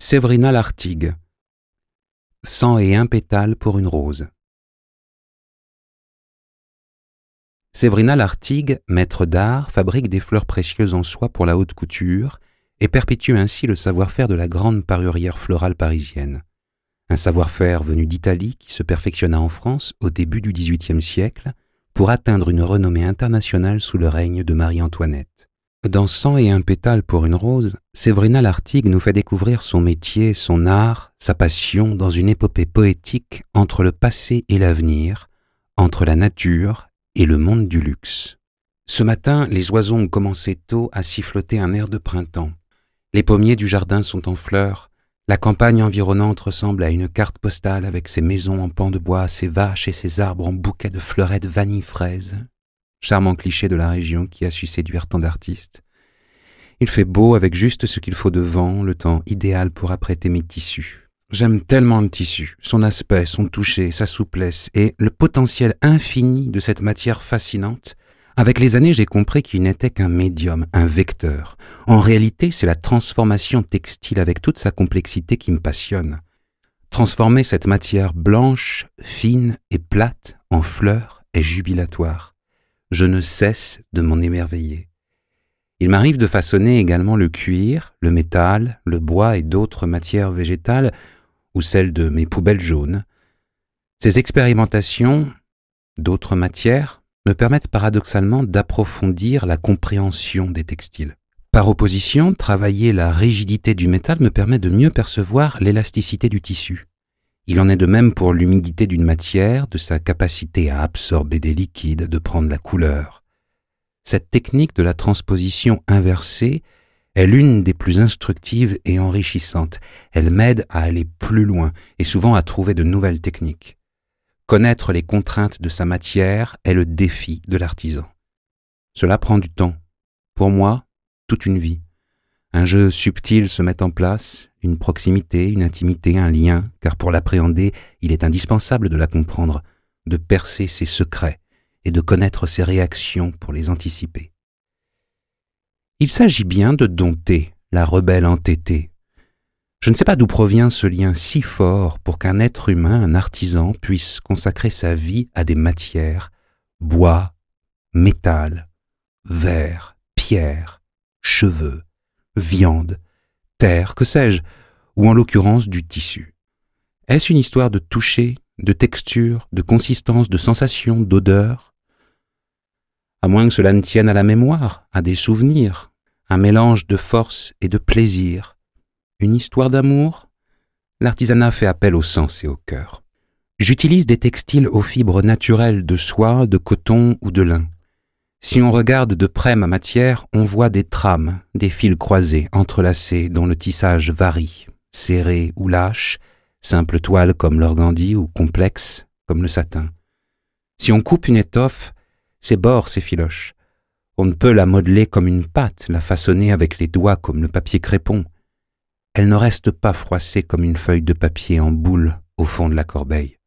Séverina Lartigue. Cent et un pétales pour une rose. Séverina Lartigue, maître d'art, fabrique des fleurs précieuses en soie pour la haute couture et perpétue ainsi le savoir-faire de la grande parurière florale parisienne. Un savoir-faire venu d'Italie qui se perfectionna en France au début du XVIIIe siècle pour atteindre une renommée internationale sous le règne de Marie-Antoinette. Dans Cent et un pétale pour une rose, Séverina Lartigue nous fait découvrir son métier, son art, sa passion dans une épopée poétique entre le passé et l'avenir, entre la nature et le monde du luxe. Ce matin, les oiseaux ont commencé tôt à siffloter un air de printemps. Les pommiers du jardin sont en fleurs, la campagne environnante ressemble à une carte postale avec ses maisons en pans de bois, ses vaches et ses arbres en bouquets de fleurettes vanille-fraise charmant cliché de la région qui a su séduire tant d'artistes. Il fait beau avec juste ce qu'il faut de vent, le temps idéal pour apprêter mes tissus. J'aime tellement le tissu, son aspect, son toucher, sa souplesse et le potentiel infini de cette matière fascinante. Avec les années, j'ai compris qu'il n'était qu'un médium, un vecteur. En réalité, c'est la transformation textile avec toute sa complexité qui me passionne. Transformer cette matière blanche, fine et plate en fleurs est jubilatoire je ne cesse de m'en émerveiller. Il m'arrive de façonner également le cuir, le métal, le bois et d'autres matières végétales, ou celles de mes poubelles jaunes. Ces expérimentations d'autres matières me permettent paradoxalement d'approfondir la compréhension des textiles. Par opposition, travailler la rigidité du métal me permet de mieux percevoir l'élasticité du tissu. Il en est de même pour l'humidité d'une matière, de sa capacité à absorber des liquides, de prendre la couleur. Cette technique de la transposition inversée est l'une des plus instructives et enrichissantes. Elle m'aide à aller plus loin et souvent à trouver de nouvelles techniques. Connaître les contraintes de sa matière est le défi de l'artisan. Cela prend du temps. Pour moi, toute une vie. Un jeu subtil se met en place, une proximité, une intimité, un lien, car pour l'appréhender, il est indispensable de la comprendre, de percer ses secrets et de connaître ses réactions pour les anticiper. Il s'agit bien de dompter la rebelle entêtée. Je ne sais pas d'où provient ce lien si fort pour qu'un être humain, un artisan, puisse consacrer sa vie à des matières, bois, métal, verre, pierre, cheveux, viande, terre, que sais-je, ou en l'occurrence du tissu. Est-ce une histoire de toucher, de texture, de consistance, de sensation, d'odeur? À moins que cela ne tienne à la mémoire, à des souvenirs, un mélange de force et de plaisir, une histoire d'amour? L'artisanat fait appel au sens et au cœur. J'utilise des textiles aux fibres naturelles de soie, de coton ou de lin. Si on regarde de près ma matière, on voit des trames, des fils croisés, entrelacés, dont le tissage varie, serré ou lâche, simple toile comme l'organdie ou complexe comme le satin. Si on coupe une étoffe, ses bords s'effilochent. On ne peut la modeler comme une pâte, la façonner avec les doigts comme le papier crépon. Elle ne reste pas froissée comme une feuille de papier en boule au fond de la corbeille.